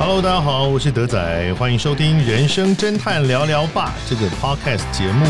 Hello，大家好，我是德仔，欢迎收听《人生侦探聊聊吧》这个 Podcast 节目。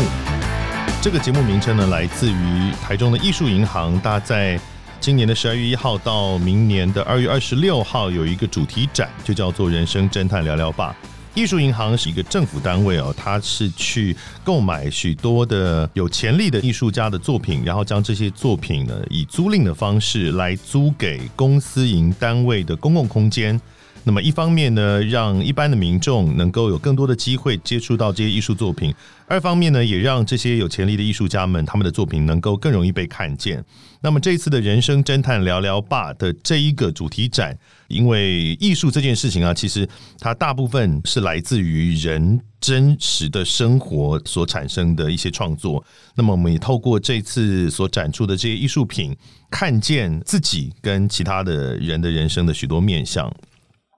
这个节目名称呢，来自于台中的艺术银行，大家在今年的十二月一号到明年的二月二十六号有一个主题展，就叫做《人生侦探聊聊吧》。艺术银行是一个政府单位哦，它是去购买许多的有潜力的艺术家的作品，然后将这些作品呢以租赁的方式来租给公司营单位的公共空间。那么一方面呢，让一般的民众能够有更多的机会接触到这些艺术作品；二方面呢，也让这些有潜力的艺术家们他们的作品能够更容易被看见。那么这次的人生侦探聊聊吧的这一个主题展，因为艺术这件事情啊，其实它大部分是来自于人真实的生活所产生的一些创作。那么我们也透过这次所展出的这些艺术品，看见自己跟其他的人的人生的许多面相。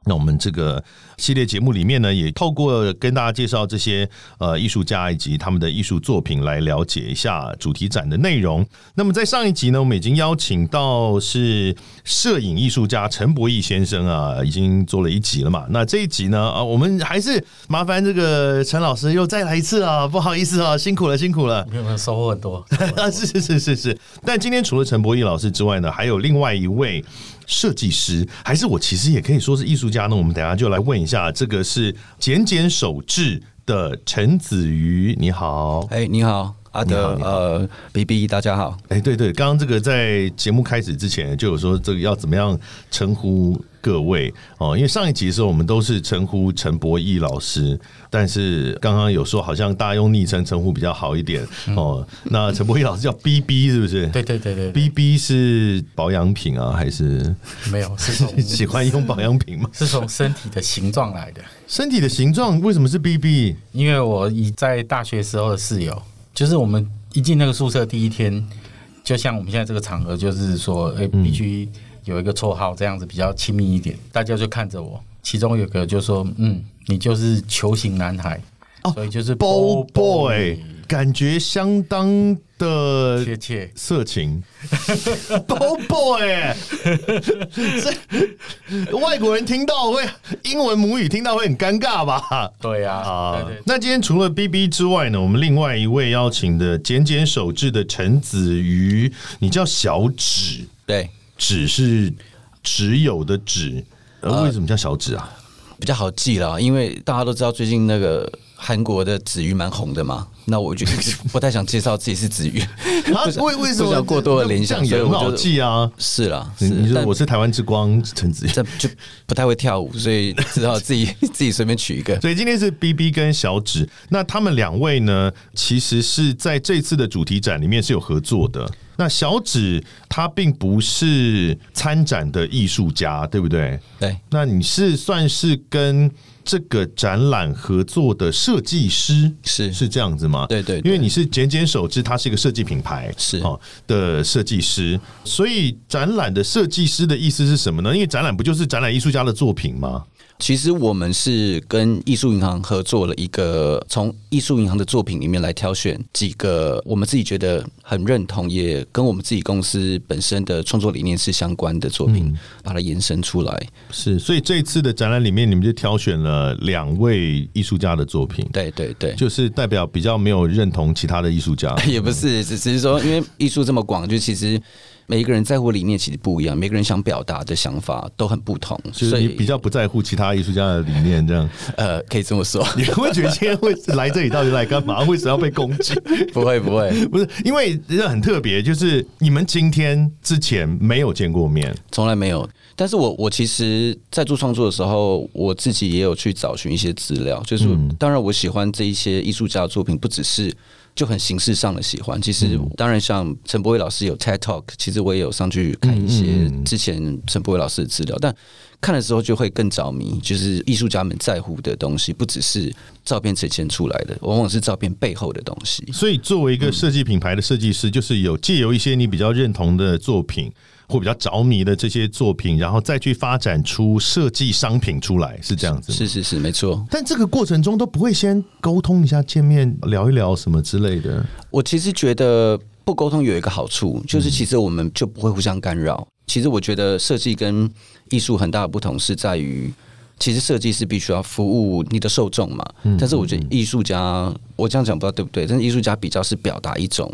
那我们这个系列节目里面呢，也透过跟大家介绍这些呃艺术家以及他们的艺术作品，来了解一下主题展的内容。那么在上一集呢，我们已经邀请到是摄影艺术家陈博义先生啊，已经做了一集了嘛。那这一集呢，啊，我们还是麻烦这个陈老师又再来一次啊，不好意思啊，辛苦了，辛苦了，没有收获很多啊，是是是是是。但今天除了陈博义老师之外呢，还有另外一位。设计师还是我其实也可以说是艺术家呢。我们等下就来问一下，这个是简简手制的陈子瑜，你好，哎，你好，阿德，呃，B B，大家好，哎，对对，刚刚这个在节目开始之前就有说这个要怎么样称呼。各位哦，因为上一集的时候我们都是称呼陈博义老师，但是刚刚有说好像大家用昵称称呼比较好一点哦。那陈博义老师叫 B B 是不是？对对对对，B B 是保养品啊，还是没有？是从 喜欢用保养品吗？是从身体的形状来的。身体的形状为什么是 B B？因为我以在大学时候的室友，就是我们一进那个宿舍第一天，就像我们现在这个场合，就是说，哎，必须。有一个绰号，这样子比较亲密一点，大家就看着我。其中有个就说：“嗯，你就是球形男孩。”哦，所以就是 “boy boy”，感觉相当的贴切，色情。“boy boy”，这外国人听到会英文母语听到会很尴尬吧？对呀，啊，那今天除了 B B 之外呢，我们另外一位邀请的简简手制的陈子瑜，你叫小指，对。指是只有的指，呃，为什么叫小指啊？比较好记啦，因为大家都知道最近那个韩国的子瑜蛮红的嘛。那我觉得不太想介绍自己是子瑜，为为什么过多的联想？所以很好记啊。是啦，你说我是台湾之光陈子瑜，这就不太会跳舞，所以只好自己 自己随便取一个。所以今天是 B B 跟小指，那他们两位呢，其实是在这次的主题展里面是有合作的。那小指他并不是参展的艺术家，对不对？对。那你是算是跟这个展览合作的设计师，是是这样子吗？对对。因为你是简简手制，它是一个设计品牌，是哦的设计师，所以展览的设计师的意思是什么呢？因为展览不就是展览艺术家的作品吗？其实我们是跟艺术银行合作了一个，从艺术银行的作品里面来挑选几个我们自己觉得很认同，也跟我们自己公司本身的创作理念是相关的作品，把它延伸出来。是，所以这一次的展览里面，你们就挑选了两位艺术家的作品。对对对，就是代表比较没有认同其他的艺术家，也不是，只是说因为艺术这么广，就其实。每一个人在乎理念其实不一样，每个人想表达的想法都很不同，所以比较不在乎其他艺术家的理念，这样呃，可以这么说。你会觉得今天会来这里到底来干嘛？为什么要被攻击？不会不会，不是因为这很特别，就是你们今天之前没有见过面，从来没有。但是我我其实，在做创作的时候，我自己也有去找寻一些资料，就是当然我喜欢这一些艺术家的作品，不只是。就很形式上的喜欢，其实当然像陈柏伟老师有 TED Talk，其实我也有上去看一些之前陈柏伟老师的资料，但看的时候就会更着迷。就是艺术家们在乎的东西，不只是照片呈现出来的，往往是照片背后的东西。所以，作为一个设计品牌的设计师，就是有借由一些你比较认同的作品。或比较着迷的这些作品，然后再去发展出设计商品出来，是这样子。是是是，没错。但这个过程中都不会先沟通一下、见面聊一聊什么之类的。我其实觉得不沟通有一个好处，就是其实我们就不会互相干扰。其实我觉得设计跟艺术很大的不同是在于。其实设计是必须要服务你的受众嘛。嗯但是我觉得艺术家，我这样讲不知道对不对？但是艺术家比较是表达一种。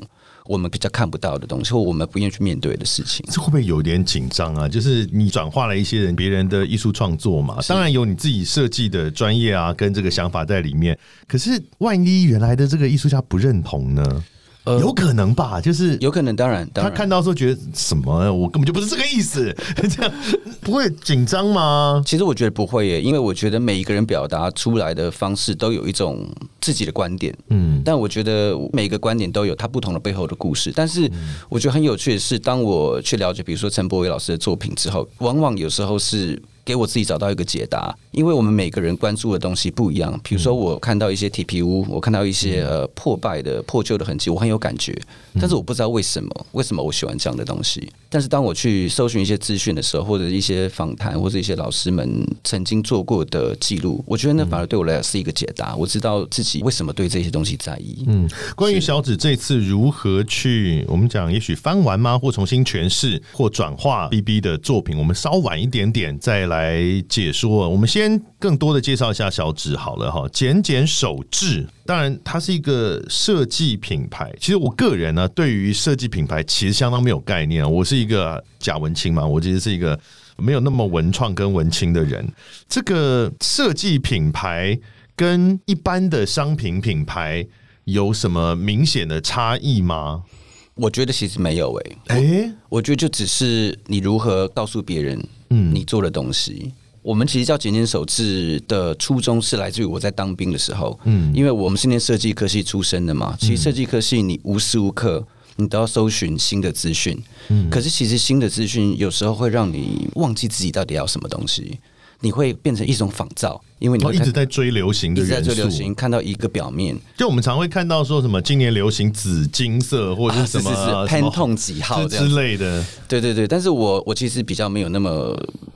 我们比较看不到的东西，或我们不愿意去面对的事情，这会不会有点紧张啊？就是你转化了一些人别人的艺术创作嘛，当然有你自己设计的专业啊，跟这个想法在里面。可是万一原来的这个艺术家不认同呢？有可能吧，就是有可能，当然，他看到时候觉得什么，我根本就不是这个意思，这样不会紧张吗？其实我觉得不会耶，因为我觉得每一个人表达出来的方式都有一种自己的观点，嗯，但我觉得每个观点都有它不同的背后的故事。但是我觉得很有趣的是，当我去了解，比如说陈柏伟老师的作品之后，往往有时候是。给我自己找到一个解答，因为我们每个人关注的东西不一样。比如说，我看到一些铁皮屋，我看到一些呃破败的、破旧的痕迹，我很有感觉。但是我不知道为什么，为什么我喜欢这样的东西。但是当我去搜寻一些资讯的时候，或者一些访谈，或者一些老师们曾经做过的记录，我觉得那反而对我来讲是一个解答。我知道自己为什么对这些东西在意。嗯，关于小紫这次如何去我们讲，也许翻完吗，或重新诠释，或转化 B B 的作品，我们稍晚一点点再来。来解说，我们先更多的介绍一下小指好了哈，简简手制，当然它是一个设计品牌。其实我个人呢，对于设计品牌其实相当没有概念。我是一个假文青嘛，我其实是一个没有那么文创跟文青的人。这个设计品牌跟一般的商品品牌有什么明显的差异吗？我觉得其实没有诶，哎，我觉得就只是你如何告诉别人。嗯，你做的东西，我们其实叫简简手制的初衷是来自于我在当兵的时候，嗯，因为我们是念设计科系出身的嘛，其实设计科系你无时无刻你都要搜寻新的资讯，嗯，可是其实新的资讯有时候会让你忘记自己到底要什么东西。你会变成一种仿造，因为你一直在追流行的元素，看到一个表面。就我们常会看到说什么今年流行紫金色，或者是什么潘痛几号之类的。对对对，但是我我其实比较没有那么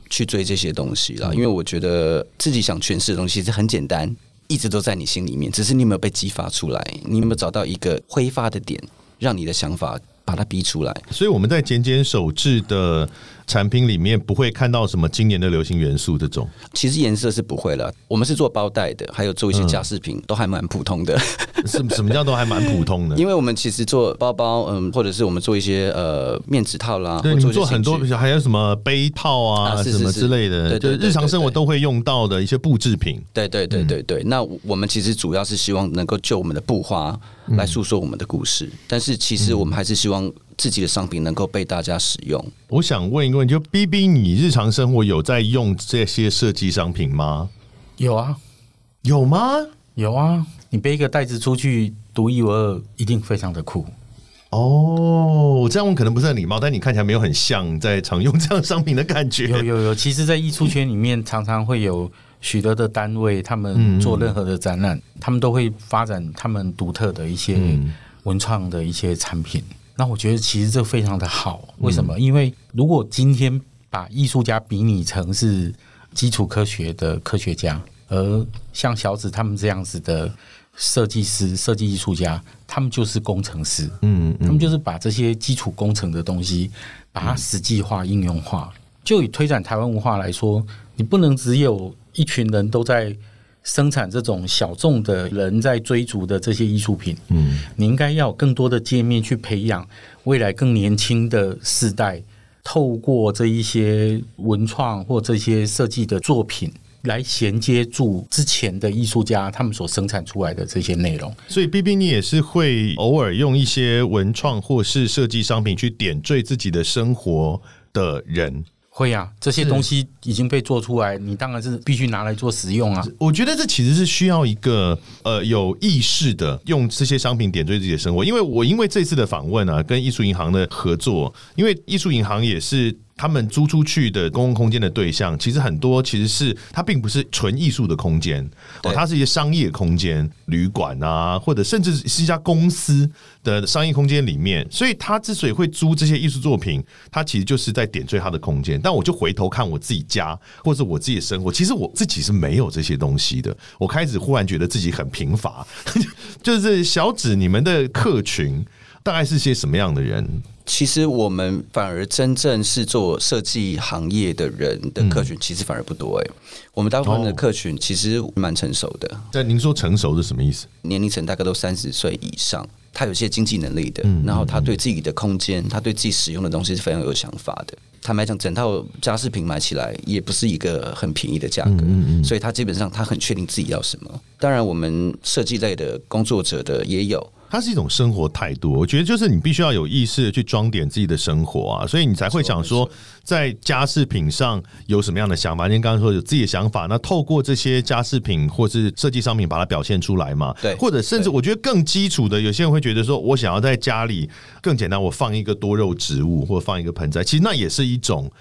去追这些东西了，因为我觉得自己想诠释的东西是很简单，一直都在你心里面，只是你有没有被激发出来，你有没有找到一个挥发的点，让你的想法把它逼出来。所以我们在简简手制的。产品里面不会看到什么今年的流行元素这种，其实颜色是不会了。我们是做包袋的，还有做一些假饰品，都还蛮普通的。什什么叫都还蛮普通的？因为我们其实做包包，嗯，或者是我们做一些呃面纸套啦，对，做很多，还有什么杯套啊，什么之类的，对，日常生活都会用到的一些布制品。对对对对对。那我们其实主要是希望能够就我们的布花来诉说我们的故事，但是其实我们还是希望。自己的商品能够被大家使用。我想问一个问题：就 B B，你日常生活有在用这些设计商品吗？有啊，有吗？有啊。你背一个袋子出去，独一无二，一定非常的酷。哦，这样问可能不是很礼貌，但你看起来没有很像在常用这样商品的感觉。有有有，其实，在艺术圈里面，常常会有许多的单位，他们做任何的展览，他们都会发展他们独特的一些文创的一些产品。那我觉得其实这非常的好，为什么？因为如果今天把艺术家比拟成是基础科学的科学家，而像小紫他们这样子的设计师、设计艺术家，他们就是工程师，嗯，他们就是把这些基础工程的东西，把它实际化、应用化。就以推展台湾文化来说，你不能只有一群人都在。生产这种小众的人在追逐的这些艺术品，嗯，你应该要有更多的界面去培养未来更年轻的世代，透过这一些文创或这些设计的作品来衔接住之前的艺术家他们所生产出来的这些内容。所以，B B 你也是会偶尔用一些文创或是设计商品去点缀自己的生活的人。会啊，这些东西已经被做出来，你当然是必须拿来做使用啊。我觉得这其实是需要一个呃有意识的用这些商品点缀自己的生活。因为我因为这次的访问啊，跟艺术银行的合作，因为艺术银行也是。他们租出去的公共空间的对象，其实很多其实是它并不是纯艺术的空间哦，它是一些商业空间、旅馆啊，或者甚至是一家公司的商业空间里面。所以，他之所以会租这些艺术作品，他其实就是在点缀他的空间。但我就回头看我自己家，或者我自己的生活，其实我自己是没有这些东西的。我开始忽然觉得自己很贫乏，就是小指你们的客群大概是些什么样的人？其实我们反而真正是做设计行业的人的客群，其实反而不多哎。我们大部分的客群其实蛮成熟的。但您说成熟是什么意思？年龄层大概都三十岁以上，他有些经济能力的，然后他对自己的空间，他对自己使用的东西是非常有想法的。坦白讲，整套家饰品买起来也不是一个很便宜的价格，所以他基本上他很确定自己要什么。当然，我们设计类的工作者的也有。它是一种生活态度，我觉得就是你必须要有意识的去装点自己的生活啊，所以你才会想说，在家饰品上有什么样的想法。您刚刚说有自己的想法，那透过这些家饰品或是设计商品把它表现出来嘛？对，或者甚至我觉得更基础的，有些人会觉得说，我想要在家里更简单，我放一个多肉植物或者放一个盆栽，其实那也是一种。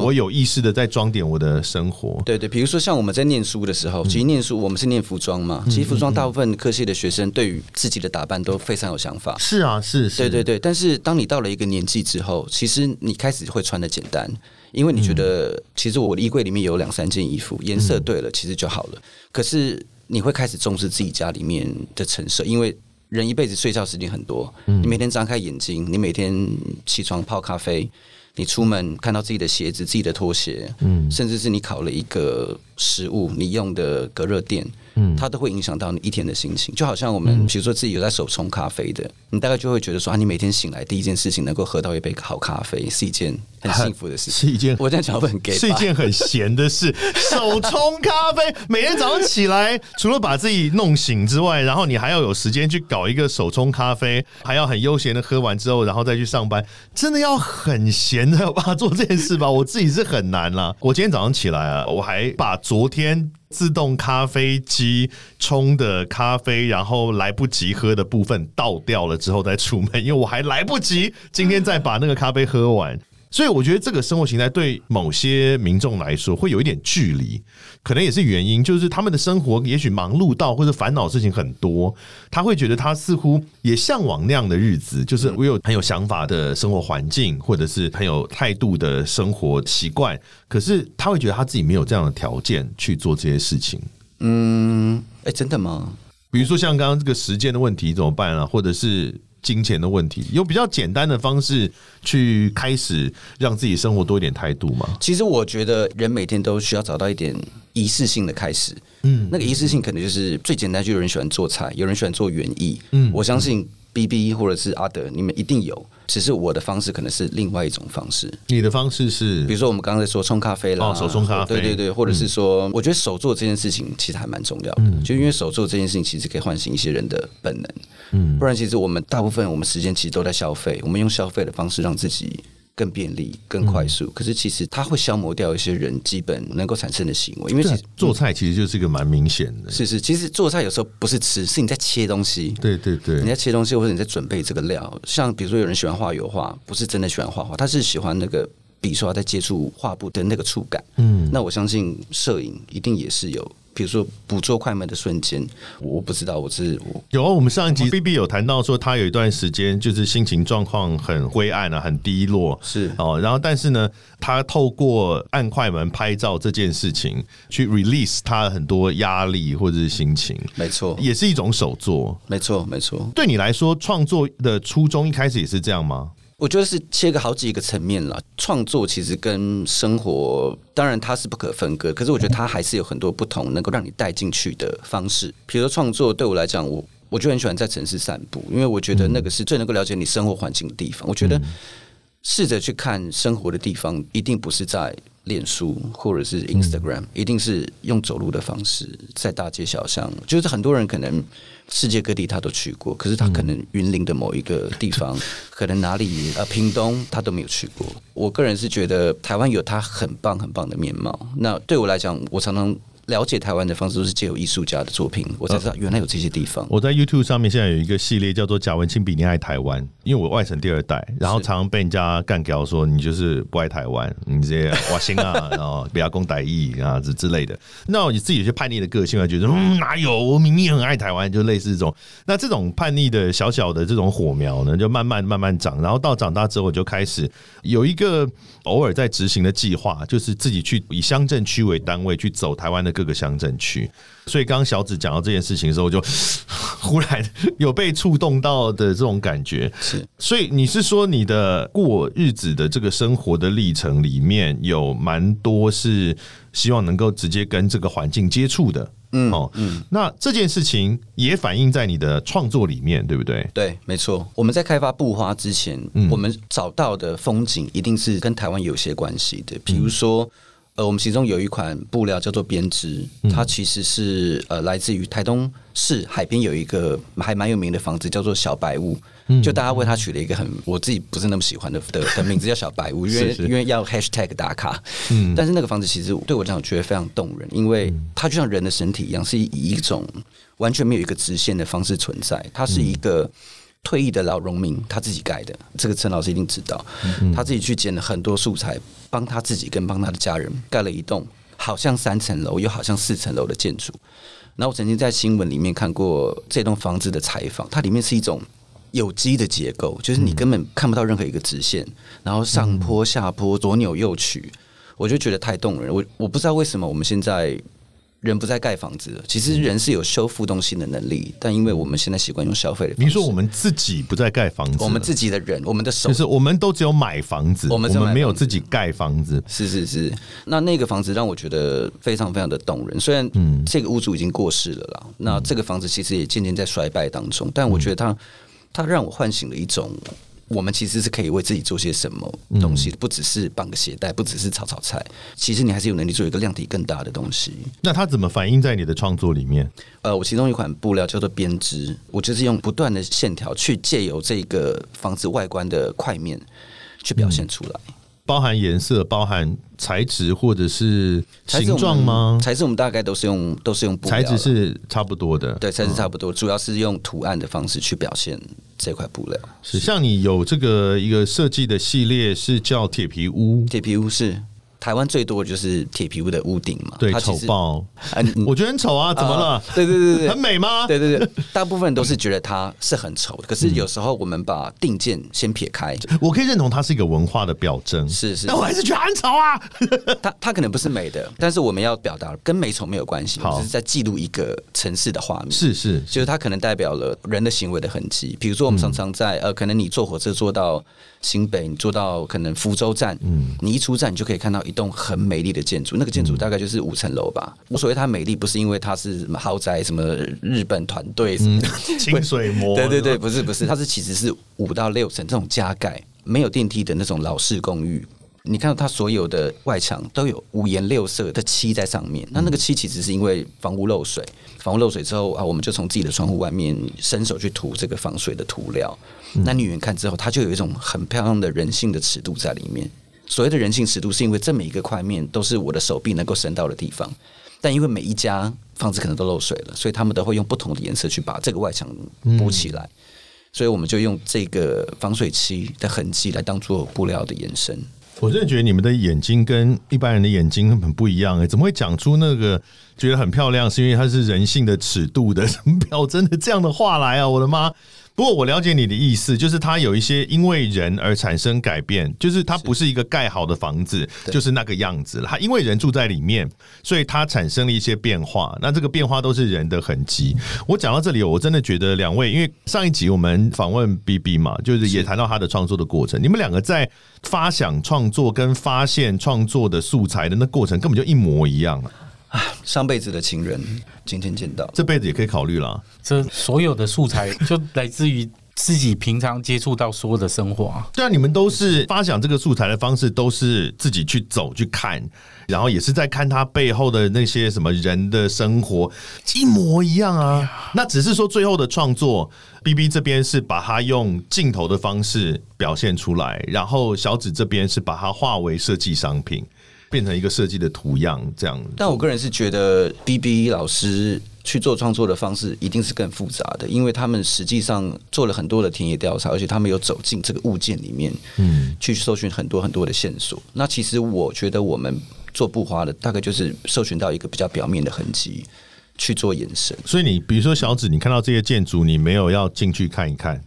我有意识的在装点我的生活。对对，比如说像我们在念书的时候，其实念书我们是念服装嘛，其实服装大部分科系的学生对于自己的打扮都非常有想法。是啊，是，对对对。但是当你到了一个年纪之后，其实你开始会穿的简单，因为你觉得其实我的衣柜里面有两三件衣服，颜色对了，其实就好了。可是你会开始重视自己家里面的陈设，因为人一辈子睡觉时间很多，你每天张开眼睛，你每天起床泡咖啡。你出门看到自己的鞋子、自己的拖鞋，嗯，甚至是你考了一个食物，你用的隔热垫。嗯，它都会影响到你一天的心情，就好像我们比如说自己有在手冲咖啡的，你大概就会觉得说啊，你每天醒来第一件事情能够喝到一杯好咖啡是一件很幸福的事，是一件我这样讲会很 gay，是一件很闲的事。手冲咖啡，每天早上起来除了把自己弄醒之外，然后你还要有时间去搞一个手冲咖啡，还要很悠闲的喝完之后，然后再去上班，真的要很闲的有办法做这件事吧？我自己是很难啦。我今天早上起来啊，我还把昨天。自动咖啡机冲的咖啡，然后来不及喝的部分倒掉了之后再出门，因为我还来不及今天再把那个咖啡喝完。所以我觉得这个生活形态对某些民众来说会有一点距离，可能也是原因，就是他们的生活也许忙碌到或者烦恼事情很多，他会觉得他似乎也向往那样的日子，就是我有很有想法的生活环境，或者是很有态度的生活习惯，可是他会觉得他自己没有这样的条件去做这些事情。嗯，哎，真的吗？比如说像刚刚这个时间的问题怎么办啊？或者是？金钱的问题，用比较简单的方式去开始让自己生活多一点态度吗？其实我觉得人每天都需要找到一点仪式性的开始。嗯，那个仪式性可能就是最简单，就有人喜欢做菜，有人喜欢做园艺。嗯，我相信。B B 或者是阿德，你们一定有，只是我的方式可能是另外一种方式。你的方式是，比如说我们刚才说冲咖啡啦，手冲咖啡，对对对，或者是说，我觉得手做这件事情其实还蛮重要的，就因为手做这件事情其实可以唤醒一些人的本能，嗯，不然其实我们大部分我们时间其实都在消费，我们用消费的方式让自己。更便利、更快速，可是其实它会消磨掉一些人基本能够产生的行为，因为其实做菜其实就是一个蛮明显的。是是，其实做菜有时候不是吃，是你在切东西。对对对，你在切东西，或者你在准备这个料。像比如说，有人喜欢画油画，不是真的喜欢画画，他是喜欢那个笔刷在接触画布的那个触感。嗯，那我相信摄影一定也是有。比如说捕捉快门的瞬间，我不知道我是有。我们上一集 B B 有谈到说，他有一段时间就是心情状况很灰暗啊，很低落。是哦，然后但是呢，他透过按快门拍照这件事情，去 release 他很多压力或者是心情。没错，也是一种手作。没错，没错。对你来说，创作的初衷一开始也是这样吗？我觉得是切个好几个层面了。创作其实跟生活，当然它是不可分割，可是我觉得它还是有很多不同，能够让你带进去的方式。比如说创作对我来讲，我我就很喜欢在城市散步，因为我觉得那个是最能够了解你生活环境的地方。我觉得试着去看生活的地方，一定不是在脸书或者是 Instagram，一定是用走路的方式，在大街小巷。就是很多人可能。世界各地他都去过，可是他可能云林的某一个地方，可能哪里呃屏东他都没有去过。我个人是觉得台湾有它很棒很棒的面貌。那对我来讲，我常常。了解台湾的方式都是借由艺术家的作品，我才知道原来有这些地方。我在 YouTube 上面现在有一个系列叫做“贾文清比你爱台湾”，因为我外省第二代，然后常常被人家干掉说你就是不爱台湾，你这些瓦心啊，然后不要攻歹意啊之之类的。那你自己有些叛逆的个性啊，觉得嗯哪有我明明很爱台湾，就类似这种。那这种叛逆的小小的这种火苗呢，就慢慢慢慢长，然后到长大之后就开始有一个偶尔在执行的计划，就是自己去以乡镇区为单位去走台湾的。的各个乡镇去。所以刚刚小紫讲到这件事情的时候，我就 忽然有被触动到的这种感觉。是，所以你是说你的过日子的这个生活的历程里面有蛮多是希望能够直接跟这个环境接触的，嗯哦，嗯，那这件事情也反映在你的创作里面，对不对？对，没错。我们在开发布花之前，我们找到的风景一定是跟台湾有些关系的，比如说。呃，我们其中有一款布料叫做编织，它其实是呃来自于台东市海边有一个还蛮有名的房子，叫做小白屋。就大家为它取了一个很我自己不是那么喜欢的的的名字，叫小白屋，因为因为要 hashtag 打卡。嗯，但是那个房子其实对我来讲觉得非常动人，因为它就像人的身体一样，是以一种完全没有一个直线的方式存在，它是一个。退役的老农民他自己盖的，这个陈老师一定知道。他自己去捡了很多素材，帮他自己跟帮他的家人盖了一栋好像三层楼又好像四层楼的建筑。然后我曾经在新闻里面看过这栋房子的采访，它里面是一种有机的结构，就是你根本看不到任何一个直线，然后上坡下坡左扭右曲，我就觉得太动人。我我不知道为什么我们现在。人不再盖房子了，其实人是有修复东西的能力，但因为我们现在习惯用消费的。你说我们自己不再盖房子，我们自己的人，我们的手，就是我们都只有买房子，我们没有自己盖房子。是是是，那那个房子让我觉得非常非常的动人。虽然这个屋主已经过世了啦，那这个房子其实也渐渐在衰败当中，但我觉得它它让我唤醒了一种。我们其实是可以为自己做些什么东西，不只是绑个鞋带，不只是炒炒菜。其实你还是有能力做一个量体更大的东西。那它怎么反映在你的创作里面？呃，我其中一款布料叫做编织，我就是用不断的线条去借由这个房子外观的块面去表现出来。包含颜色，包含材质或者是形状吗？材质我们大概都是用都是用布材质是差不多的，对，材质差不多，主要是用图案的方式去表现这块布料。是像你有这个一个设计的系列是叫铁皮屋，铁皮屋是。台湾最多的就是铁皮屋的屋顶嘛，对，丑爆，我觉得很丑啊，怎么了？对对对对，很美吗？对对对，大部分人都是觉得它是很丑的，可是有时候我们把定件先撇开，我可以认同它是一个文化的表征，是是，但我还是觉得很丑啊。它它可能不是美的，但是我们要表达跟美丑没有关系，只是在记录一个城市的画面，是是，就是它可能代表了人的行为的痕迹。比如说，我们常常在呃，可能你坐火车坐到新北，你坐到可能福州站，嗯，你一出站，你就可以看到一栋很美丽。的建筑，那个建筑大概就是五层楼吧。无所谓它美丽，不是因为它是什么豪宅，什么日本团队，什么 清水模，对对对，不是不是，它是其实是五到六层这种加盖，没有电梯的那种老式公寓。你看到它所有的外墙都有五颜六色的漆在上面，那那个漆其实是因为房屋漏水，房屋漏水之后啊，我们就从自己的窗户外面伸手去涂这个防水的涂料。那你远看之后，它就有一种很漂亮的人性的尺度在里面。所谓的人性尺度，是因为这每一个块面都是我的手臂能够伸到的地方，但因为每一家房子可能都漏水了，所以他们都会用不同的颜色去把这个外墙补起来，所以我们就用这个防水漆的痕迹来当做布料的延伸。我真的觉得你们的眼睛跟一般人的眼睛很不一样哎，怎么会讲出那个觉得很漂亮，是因为它是人性的尺度的 表征的这样的话来啊？我的妈！不过我了解你的意思，就是它有一些因为人而产生改变，就是它不是一个盖好的房子，就是那个样子了。它因为人住在里面，所以它产生了一些变化。那这个变化都是人的痕迹。我讲到这里，我真的觉得两位，因为上一集我们访问 B B 嘛，就是也谈到他的创作的过程。你们两个在发想创作跟发现创作的素材的那过程，根本就一模一样啊。上辈子的情人，今天见到，这辈子也可以考虑了。这所有的素材就来自于自己平常接触到所有的生活。对啊，你们都是发想这个素材的方式，都是自己去走去看，然后也是在看他背后的那些什么人的生活，一模一样啊。那只是说最后的创作，B B 这边是把它用镜头的方式表现出来，然后小紫这边是把它化为设计商品。变成一个设计的图样这样，但我个人是觉得 B B 老师去做创作的方式一定是更复杂的，因为他们实际上做了很多的田野调查，而且他们有走进这个物件里面，嗯，去搜寻很多很多的线索。那其实我觉得我们做布花的，大概就是搜寻到一个比较表面的痕迹去做延伸。所以你比如说小紫，你看到这些建筑，你没有要进去看一看。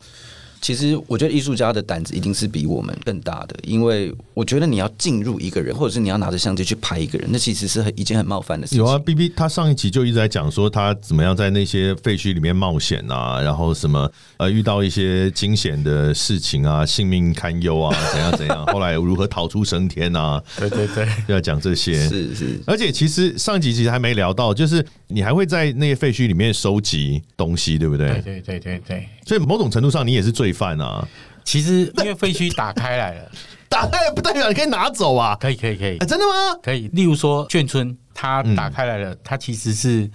其实我觉得艺术家的胆子一定是比我们更大的，因为我觉得你要进入一个人，或者是你要拿着相机去拍一个人，那其实是很一件很冒犯的事情。有啊，B B 他上一集就一直在讲说他怎么样在那些废墟里面冒险啊，然后什么呃遇到一些惊险的事情啊，性命堪忧啊，怎样怎样，后来如何逃出升天啊，对 对对，就要讲这些。是是，而且其实上一集其实还没聊到，就是你还会在那些废墟里面收集东西，对不对？对对对对对。所以某种程度上你也是罪犯啊。其实因为废墟打开来了，打开不代表你可以拿走啊。可以可以可以，真的吗？可以。例如说眷村，它打开来了，它其实是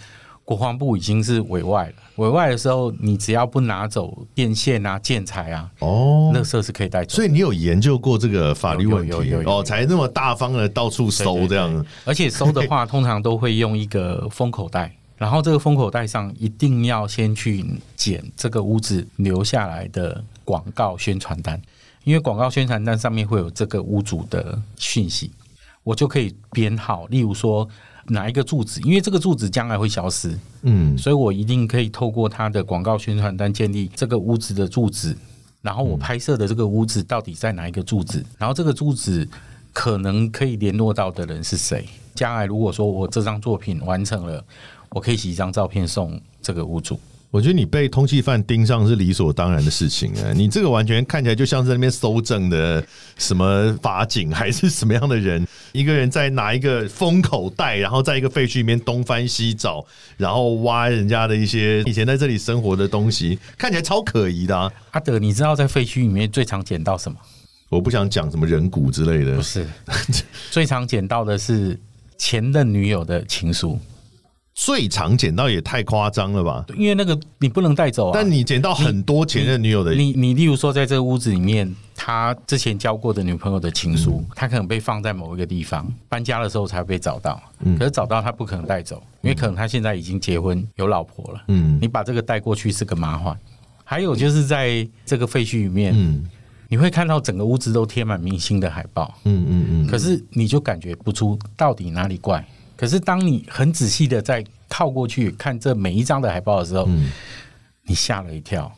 国防部已经是委外了。委外的时候，你只要不拿走电线啊、建材啊，哦，垃圾是可以带走。所以你有研究过这个法律问题哦，才那么大方的到处收这样。而且收的话，通常都会用一个封口袋。然后这个封口袋上一定要先去捡这个屋子留下来的广告宣传单，因为广告宣传单上面会有这个屋主的讯息，我就可以编号。例如说哪一个柱子，因为这个柱子将来会消失，嗯，所以我一定可以透过它的广告宣传单建立这个屋子的柱子，然后我拍摄的这个屋子到底在哪一个柱子，然后这个柱子可能可以联络到的人是谁。将来如果说我这张作品完成了。我可以洗一张照片送这个屋主。我觉得你被通缉犯盯上是理所当然的事情啊！你这个完全看起来就像是那边搜证的什么法警还是什么样的人？一个人在拿一个封口袋，然后在一个废墟里面东翻西找，然后挖人家的一些以前在这里生活的东西，看起来超可疑的。啊。阿德，你知道在废墟里面最常捡到什么？我不想讲什么人骨之类的，不是最常捡到的是前任女友的情书。最常捡到也太夸张了吧？因为那个你不能带走啊。但你捡到很多前任女友的，你你例如说在这个屋子里面，他之前交过的女朋友的情书，他可能被放在某一个地方，搬家的时候才被找到。嗯，可是找到他不可能带走，因为可能他现在已经结婚有老婆了。嗯，你把这个带过去是个麻烦。还有就是在这个废墟里面，嗯，你会看到整个屋子都贴满明星的海报。嗯嗯嗯，可是你就感觉不出到底哪里怪。可是，当你很仔细的在靠过去看这每一张的海报的时候，你吓了一跳，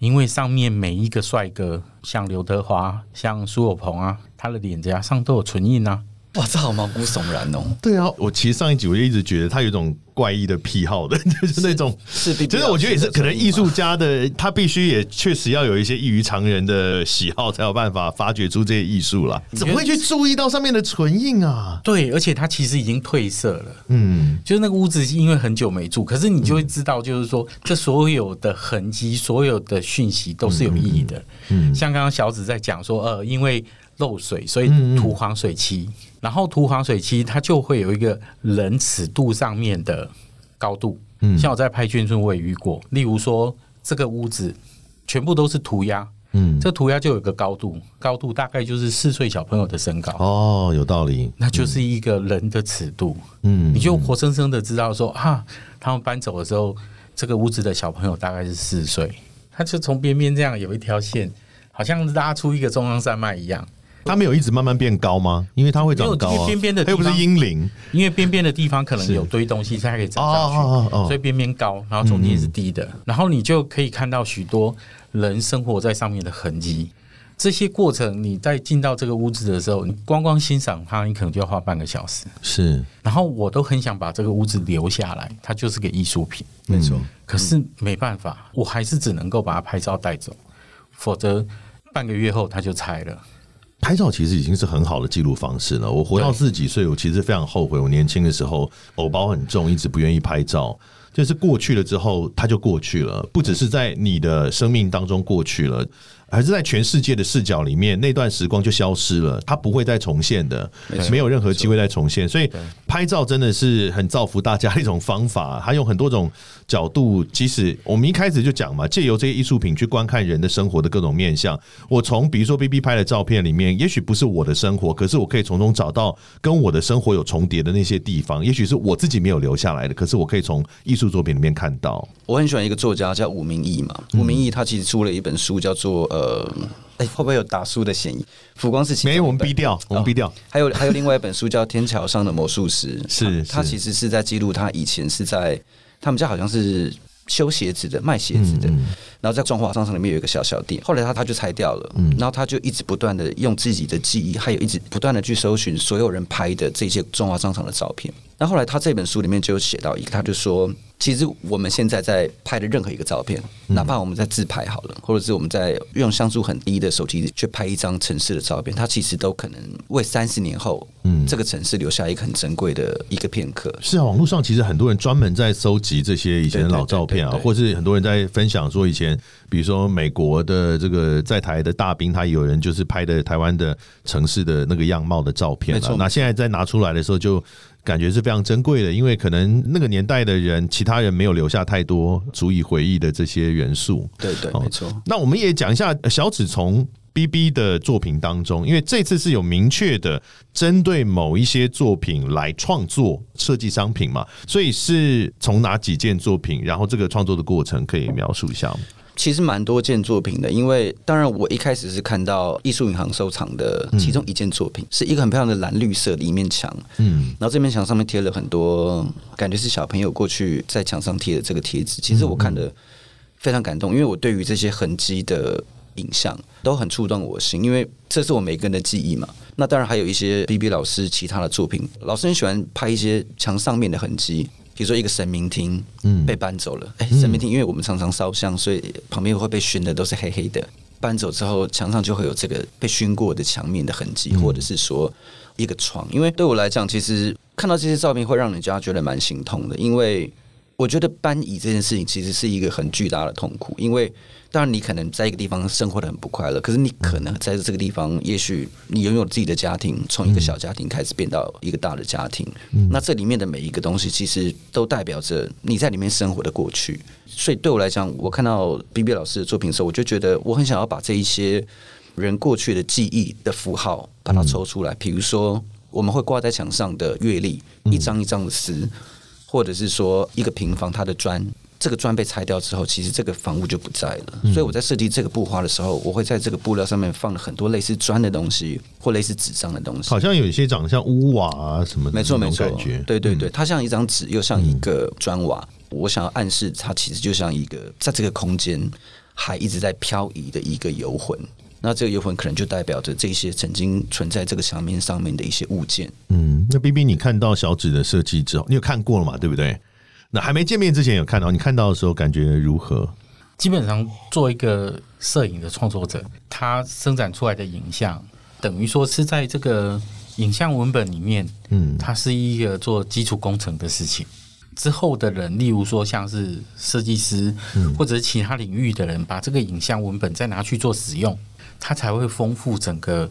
因为上面每一个帅哥，像刘德华、像苏有朋啊，他的脸颊上都有唇印啊。哇，这好毛骨悚然哦！对啊，我其实上一集我就一直觉得他有一种怪异的癖好的，就是那种是，其实我觉得也是可能艺术家的他必须也确实要有一些异于常人的喜好，才有办法发掘出这些艺术了。怎么会去注意到上面的唇印啊？对，而且它其实已经褪色了。嗯，就是那个屋子因为很久没住，可是你就会知道，就是说这所有的痕迹、所有的讯息都是有意义的。嗯，像刚刚小紫在讲说，呃，因为。漏水，所以涂黄水漆，然后涂黄水漆，它就会有一个人尺度上面的高度。嗯，像我在拍眷村，我也遇过。例如说，这个屋子全部都是涂鸦，嗯，这涂鸦就有个高度，高度大概就是四岁小朋友的身高。哦，有道理，那就是一个人的尺度。嗯，你就活生生的知道说，啊，他们搬走的时候，这个屋子的小朋友大概是四岁，他就从边边这样有一条线，好像拉出一个中央山脉一样。它没有一直慢慢变高吗？因为它会长高啊。边边的又不是阴灵，因为边边的地方可能有堆东西，它可以长上去，所以边边高，然后中间是低的，然后你就可以看到许多人生活在上面的痕迹。这些过程，你在进到这个屋子的时候，你光光欣赏它，你可能就要花半个小时。是，然后我都很想把这个屋子留下来，它就是个艺术品，没错。可是没办法，我还是只能够把它拍照带走，否则半个月后它就拆了。拍照其实已经是很好的记录方式了。我活到四十几岁，我其实非常后悔，我年轻的时候偶包很重，一直不愿意拍照。就是过去了之后，它就过去了，不只是在你的生命当中过去了。而是在全世界的视角里面，那段时光就消失了，它不会再重现的，没有任何机会再重现。所以拍照真的是很造福大家的一种方法，它有很多种角度。即使我们一开始就讲嘛，借由这些艺术品去观看人的生活的各种面相。我从比如说 B B 拍的照片里面，也许不是我的生活，可是我可以从中找到跟我的生活有重叠的那些地方。也许是我自己没有留下来的，可是我可以从艺术作品里面看到。我很喜欢一个作家叫吴明义嘛，吴明义他其实出了一本书叫做呃。呃，哎，会不会有打书的嫌疑？浮光是没有，我们逼掉，我们逼掉。还有还有另外一本书叫《天桥上的魔术师》，是他其实是在记录他以前是在他们家好像是修鞋子的，卖鞋子的。然后在中华商场里面有一个小小店，后来他他就拆掉了，嗯然后他就一直不断的用自己的记忆，还有一直不断的去搜寻所有人拍的这些中华商场的照片。那后来他这本书里面就有写到一个，他就说，其实我们现在在拍的任何一个照片，哪怕我们在自拍好了，或者是我们在用像素很低的手机去拍一张城市的照片，它其实都可能为三十年后，嗯，这个城市留下一个很珍贵的一个片刻。是啊，网络上其实很多人专门在搜集这些以前的老照片啊，或是很多人在分享说以前，比如说美国的这个在台的大兵，他有人就是拍的台湾的城市的那个样貌的照片了。那现在再拿出来的时候就。感觉是非常珍贵的，因为可能那个年代的人，其他人没有留下太多足以回忆的这些元素。对对，没错。那我们也讲一下小紫从 B B 的作品当中，因为这次是有明确的针对某一些作品来创作设计商品嘛，所以是从哪几件作品，然后这个创作的过程可以描述一下吗？其实蛮多件作品的，因为当然我一开始是看到艺术银行收藏的其中一件作品，是一个很漂亮的蓝绿色的一面墙，嗯，然后这面墙上面贴了很多，感觉是小朋友过去在墙上贴的这个贴纸。其实我看的非常感动，因为我对于这些痕迹的影像都很触动我心，因为这是我每个人的记忆嘛。那当然还有一些 B B 老师其他的作品，老师很喜欢拍一些墙上面的痕迹。比如说一个神明厅，嗯，被搬走了。哎，神明厅，因为我们常常烧香，所以旁边会被熏的都是黑黑的。搬走之后，墙上就会有这个被熏过的墙面的痕迹，或者是说一个床。因为对我来讲，其实看到这些照片会让人家觉得蛮心痛的，因为我觉得搬移这件事情其实是一个很巨大的痛苦，因为。当然，你可能在一个地方生活的很不快乐，可是你可能在这个地方，也许你拥有自己的家庭，从一个小家庭开始变到一个大的家庭。那这里面的每一个东西，其实都代表着你在里面生活的过去。所以对我来讲，我看到 B B 老师的作品的时候，我就觉得我很想要把这一些人过去的记忆的符号把它抽出来。比如说，我们会挂在墙上的阅历，一张一张的撕，或者是说一个平房它的砖。这个砖被拆掉之后，其实这个房屋就不在了。所以我在设计这个布花的时候，我会在这个布料上面放了很多类似砖的东西，或类似纸张的东西。好像有一些长得像屋瓦啊什么的，没错没错，感觉对对对，它像一张纸，又像一个砖瓦。我想要暗示，它其实就像一个在这个空间还一直在漂移的一个游魂。那这个游魂可能就代表着这些曾经存在这个墙面上面的一些物件。嗯，那冰冰你看到小纸的设计之后，你有看过了嘛？对不对？那还没见面之前有看到，你看到的时候感觉如何？基本上做一个摄影的创作者，他生产出来的影像，等于说是在这个影像文本里面，嗯，它是一个做基础工程的事情。之后的人，例如说像是设计师，或者是其他领域的人，把这个影像文本再拿去做使用，它才会丰富整个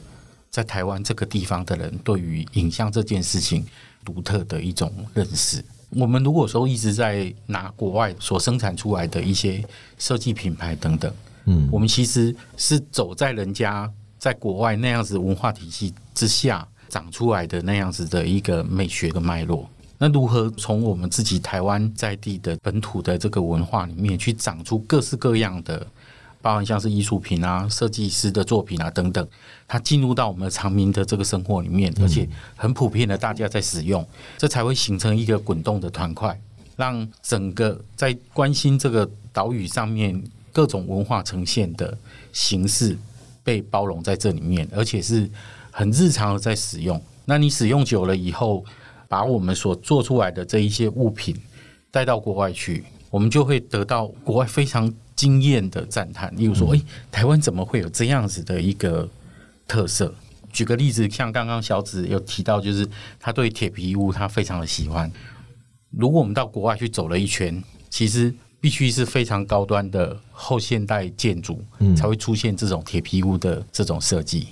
在台湾这个地方的人对于影像这件事情独特的一种认识。我们如果说一直在拿国外所生产出来的一些设计品牌等等，嗯，我们其实是走在人家在国外那样子文化体系之下长出来的那样子的一个美学的脉络。那如何从我们自己台湾在地的本土的这个文化里面去长出各式各样的？包含像是艺术品啊、设计师的作品啊等等，它进入到我们长民的这个生活里面，而且很普遍的，大家在使用，这才会形成一个滚动的团块，让整个在关心这个岛屿上面各种文化呈现的形式被包容在这里面，而且是很日常的在使用。那你使用久了以后，把我们所做出来的这一些物品带到国外去，我们就会得到国外非常。惊艳的赞叹，例如说，哎，台湾怎么会有这样子的一个特色？举个例子，像刚刚小紫有提到，就是他对铁皮屋他非常的喜欢。如果我们到国外去走了一圈，其实必须是非常高端的后现代建筑，才会出现这种铁皮屋的这种设计。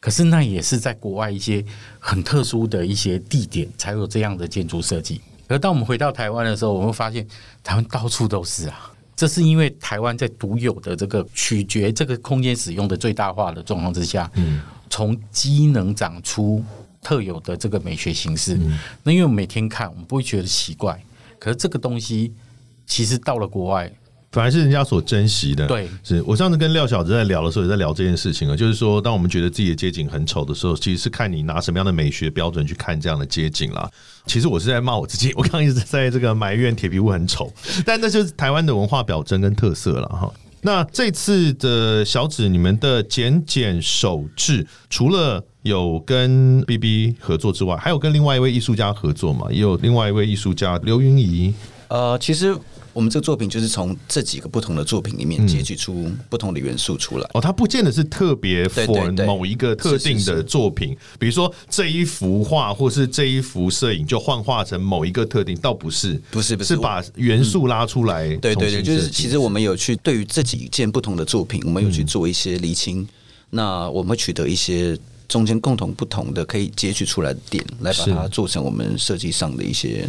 可是那也是在国外一些很特殊的一些地点才有这样的建筑设计。而当我们回到台湾的时候，我们会发现台湾到处都是啊。这是因为台湾在独有的这个取决这个空间使用的最大化的状况之下，嗯，从机能长出特有的这个美学形式。那因为我们每天看，我们不会觉得奇怪。可是这个东西其实到了国外。反而是人家所珍惜的。对，是我上次跟廖小子在聊的时候，也在聊这件事情啊，就是说，当我们觉得自己的街景很丑的时候，其实是看你拿什么样的美学标准去看这样的街景啦。其实我是在骂我自己，我刚刚一直在这个埋怨铁皮屋很丑，但那就是台湾的文化表征跟特色了哈。那这次的小指，你们的剪剪手制，除了有跟 B B 合作之外，还有跟另外一位艺术家合作嘛？也有另外一位艺术家刘云怡。呃，其实。我们这个作品就是从这几个不同的作品里面截取出不同的元素出来。哦，它不见得是特别 for 某一个特定的作品，比如说这一幅画或是这一幅摄影就幻化成某一个特定，倒不是，不是，不是把元素拉出来。对对对，就是其实我们有去对于这几件不同的作品，我们有去做一些厘清。那我们会取得一些中间共同不同的可以截取出来的点，来把它做成我们设计上的一些。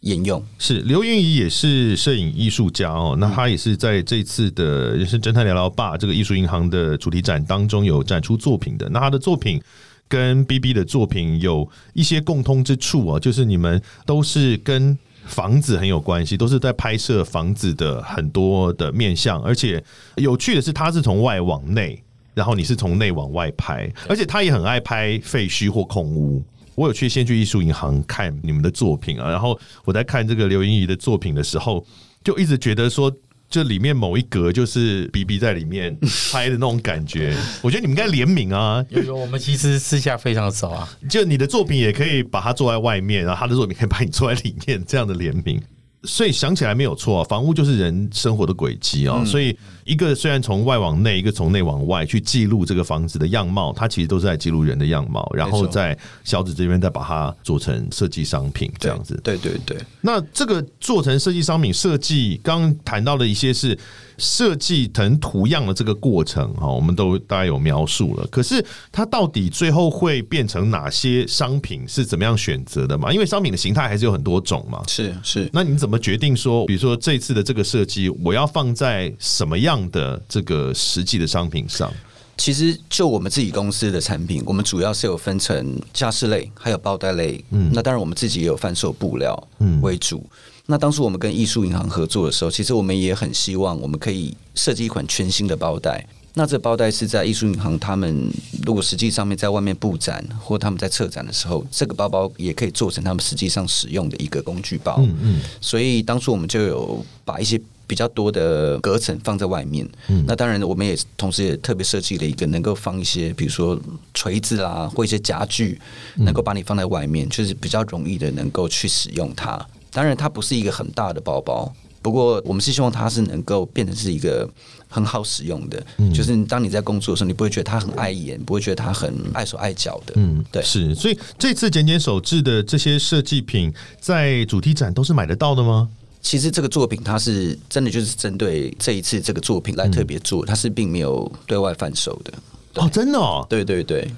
沿用是刘云怡也是摄影艺术家哦，那他也是在这次的人生侦探聊聊吧这个艺术银行的主题展当中有展出作品的。那他的作品跟 B B 的作品有一些共通之处啊，就是你们都是跟房子很有关系，都是在拍摄房子的很多的面相，而且有趣的是，他是从外往内，然后你是从内往外拍，而且他也很爱拍废墟或空屋。我有去先去艺术银行看你们的作品啊，然后我在看这个刘英仪的作品的时候，就一直觉得说，这里面某一格就是 B B 在里面 拍的那种感觉。我觉得你们应该联名啊，有有，我们其实私下非常熟啊。就你的作品也可以把它做在外面，然后他的作品可以把你做在里面，这样的联名。所以想起来没有错，啊房屋就是人生活的轨迹啊。所以一个虽然从外往内，一个从内往外去记录这个房子的样貌，它其实都是在记录人的样貌，然后在小指这边再把它做成设计商品这样子。对对对。那这个做成设计商品设计，刚刚谈到的一些是。设计成图样的这个过程哈，我们都大概有描述了。可是它到底最后会变成哪些商品，是怎么样选择的嘛？因为商品的形态还是有很多种嘛。是是，那你怎么决定说，比如说这次的这个设计，我要放在什么样的这个实际的商品上？其实就我们自己公司的产品，我们主要是有分成家饰类，还有包袋类。嗯，那当然我们自己也有贩售布料为主。那当初我们跟艺术银行合作的时候，其实我们也很希望我们可以设计一款全新的包袋。那这包袋是在艺术银行他们如果实际上面在外面布展或他们在策展的时候，这个包包也可以做成他们实际上使用的一个工具包。嗯嗯。所以当初我们就有把一些比较多的隔层放在外面。嗯。那当然，我们也同时也特别设计了一个能够放一些，比如说锤子啊或一些家具，能够把你放在外面，就是比较容易的能够去使用它。当然，它不是一个很大的包包，不过我们是希望它是能够变成是一个很好使用的，就是当你在工作的时候，你不会觉得它很碍眼，不会觉得它很碍手碍脚的。嗯，对，是。所以这次简简手制的这些设计品，在主题展都是买得到的吗？其实这个作品它是真的就是针对这一次这个作品来特别做，它是并没有对外贩售的。哦，真的哦，对对对。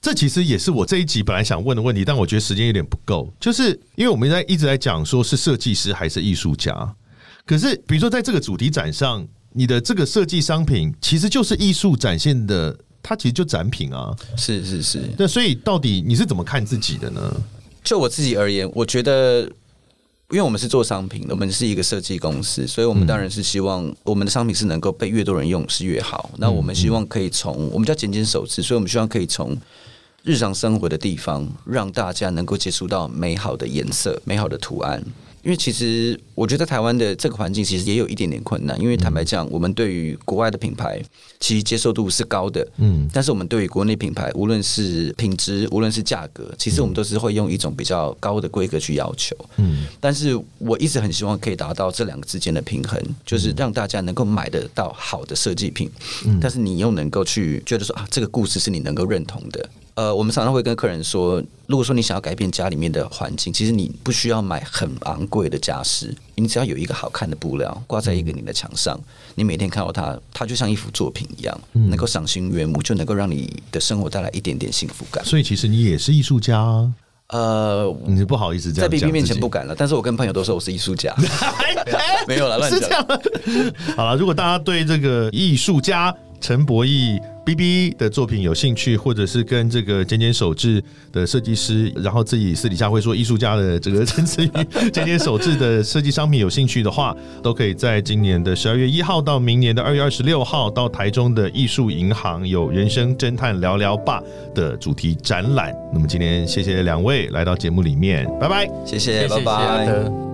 这其实也是我这一集本来想问的问题，但我觉得时间有点不够。就是因为我们在一直在讲说是设计师还是艺术家，可是比如说在这个主题展上，你的这个设计商品其实就是艺术展现的，它其实就展品啊。是是是。那所以到底你是怎么看自己的呢？就我自己而言，我觉得，因为我们是做商品的，我们是一个设计公司，所以我们当然是希望我们的商品是能够被越多人用是越好。那我们希望可以从我们叫简简手持，所以我们希望可以从。日常生活的地方，让大家能够接触到美好的颜色、美好的图案。因为其实我觉得台湾的这个环境其实也有一点点困难。因为坦白讲，我们对于国外的品牌其实接受度是高的，嗯，但是我们对于国内品牌，无论是品质，无论是价格，其实我们都是会用一种比较高的规格去要求，嗯。但是我一直很希望可以达到这两个之间的平衡，就是让大家能够买得到好的设计品，嗯，但是你又能够去觉得说啊，这个故事是你能够认同的。呃，我们常常会跟客人说，如果说你想要改变家里面的环境，其实你不需要买很昂贵的家饰，你只要有一个好看的布料挂在一个你的墙上，你每天看到它，它就像一幅作品一样，能够赏心悦目，就能够让你的生活带来一点点幸福感。所以，其实你也是艺术家啊。呃，你不好意思这样在 B B 面前不敢了，但是我跟朋友都说我是艺术家，没有了，乱讲。好了，如果大家对这个艺术家陈博义。B B 的作品有兴趣，或者是跟这个尖尖手制的设计师，然后自己私底下会说艺术家的这个陈子宇 尖尖手制的设计商品有兴趣的话，都可以在今年的十二月一号到明年的二月二十六号到台中的艺术银行有人生侦探聊聊吧的主题展览。那么今天谢谢两位来到节目里面，拜拜，谢谢，拜拜。